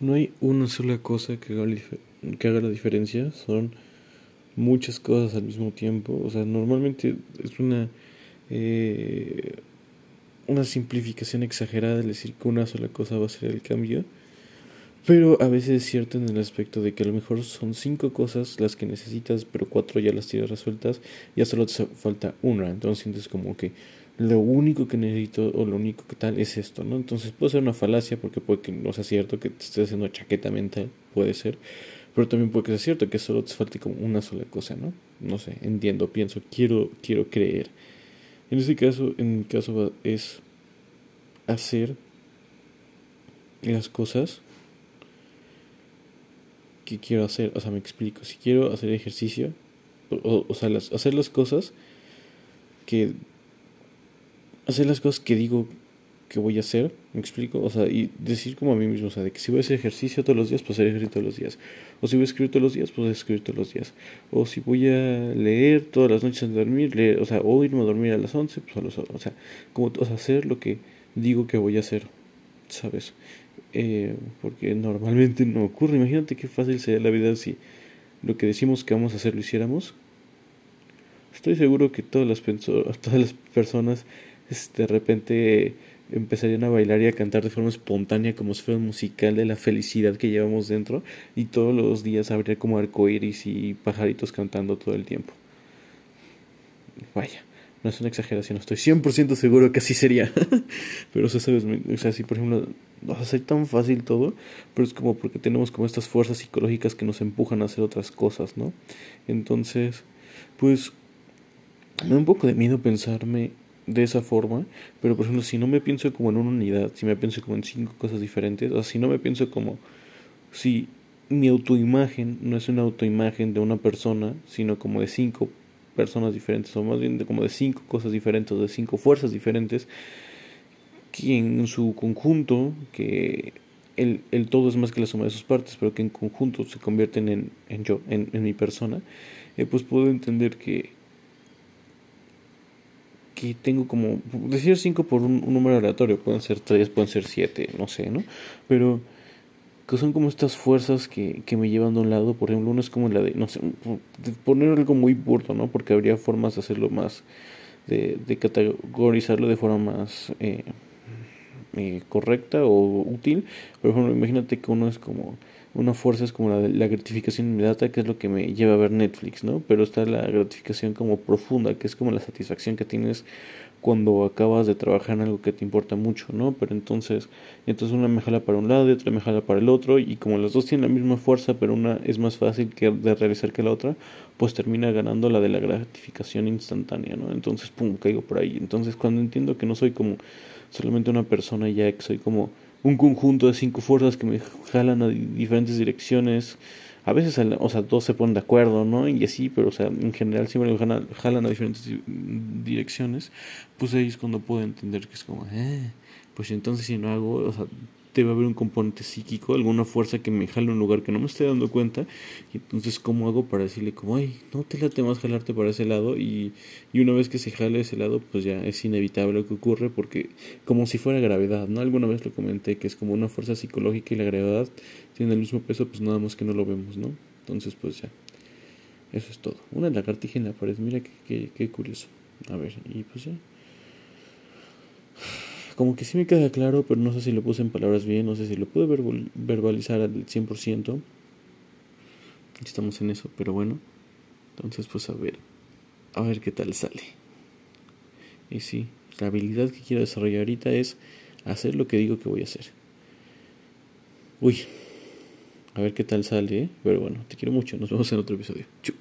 no hay una sola cosa que haga, que haga la diferencia, son muchas cosas al mismo tiempo. O sea, normalmente es una, eh, una simplificación exagerada de decir que una sola cosa va a ser el cambio. Pero a veces es cierto en el aspecto de que a lo mejor son cinco cosas las que necesitas, pero cuatro ya las tienes resueltas, ya solo te falta una. Entonces sientes como que lo único que necesito o lo único que tal es esto, ¿no? Entonces puede ser una falacia porque puede que no sea cierto que te estés haciendo chaqueta mental, puede ser, pero también puede que sea cierto que solo te falte como una sola cosa, ¿no? No sé, entiendo, pienso, quiero, quiero creer. En este caso, en mi caso es hacer las cosas que quiero hacer, o sea, me explico, si quiero hacer ejercicio, o, o sea, las, hacer las cosas que hacer las cosas que digo que voy a hacer, me explico, o sea, y decir como a mí mismo, o sea, de que si voy a hacer ejercicio todos los días, pues hacer ejercicio todos los días, o si voy a escribir todos los días, pues escribir todos los días, o si voy a leer todas las noches antes dormir, leer, o sea, o irme a dormir a las 11, pues a las o sea, como o sea, hacer lo que digo que voy a hacer, ¿sabes? Eh, porque normalmente no ocurre, imagínate qué fácil sería la vida si lo que decimos que vamos a hacer lo hiciéramos. Estoy seguro que todas las, todas las personas de repente empezarían a bailar y a cantar de forma espontánea como si fuera un musical de la felicidad que llevamos dentro y todos los días habría como arcoíris y pajaritos cantando todo el tiempo. Vaya, es una exageración, estoy 100% seguro que así sería. pero o sea, sabes, o sea, si por ejemplo, no va a ser tan fácil todo, pero es como porque tenemos como estas fuerzas psicológicas que nos empujan a hacer otras cosas, ¿no? Entonces, pues me da un poco de miedo pensarme de esa forma, pero por ejemplo, si no me pienso como en una unidad, si me pienso como en cinco cosas diferentes, o si no me pienso como si mi autoimagen no es una autoimagen de una persona, sino como de cinco personas diferentes, o más bien de como de cinco cosas diferentes, de cinco fuerzas diferentes, que en su conjunto, que el, el todo es más que la suma de sus partes, pero que en conjunto se convierten en, en yo, en, en mi persona, eh, pues puedo entender que que tengo como, decir 5 por un, número aleatorio, pueden ser 3, pueden ser 7, no sé, ¿no? Pero que son como estas fuerzas que, que me llevan de un lado, por ejemplo, uno es como la de, no sé, poner algo muy burdo, ¿no? Porque habría formas de hacerlo más, de, de categorizarlo de forma más eh, eh, correcta o útil. Por ejemplo, imagínate que uno es como una fuerza es como la, la gratificación inmediata, que es lo que me lleva a ver Netflix, ¿no? Pero está la gratificación como profunda, que es como la satisfacción que tienes cuando acabas de trabajar en algo que te importa mucho, ¿no? Pero entonces, entonces una me jala para un lado y otra me jala para el otro, y como las dos tienen la misma fuerza, pero una es más fácil que de realizar que la otra, pues termina ganando la de la gratificación instantánea, ¿no? Entonces, pum, caigo por ahí. Entonces, cuando entiendo que no soy como solamente una persona ya, que soy como un conjunto de cinco fuerzas que me jalan a diferentes direcciones. A veces, o sea, dos se ponen de acuerdo, ¿no? Y así, pero, o sea, en general siempre me jalan, jalan a diferentes direcciones. Pues ahí es cuando puedo entender que es como, eh, pues entonces si no hago, o sea, debe haber un componente psíquico, alguna fuerza que me jale a un lugar que no me esté dando cuenta. Y entonces, ¿cómo hago para decirle como, ay, no te late más jalarte para ese lado? Y, y una vez que se jale ese lado, pues ya es inevitable lo que ocurre porque como si fuera gravedad, ¿no? Alguna vez lo comenté que es como una fuerza psicológica y la gravedad tiene el mismo peso, pues nada más que no lo vemos, ¿no? Entonces, pues ya. Eso es todo. Una lagartija en la pared, mira qué, qué, qué curioso. A ver, y pues ya como que sí me queda claro, pero no sé si lo puse en palabras bien, no sé si lo pude verbalizar al 100%. Estamos en eso, pero bueno. Entonces, pues a ver, a ver qué tal sale. Y sí, la habilidad que quiero desarrollar ahorita es hacer lo que digo que voy a hacer. Uy, a ver qué tal sale, ¿eh? pero bueno, te quiero mucho. Nos vemos en otro episodio. Chau.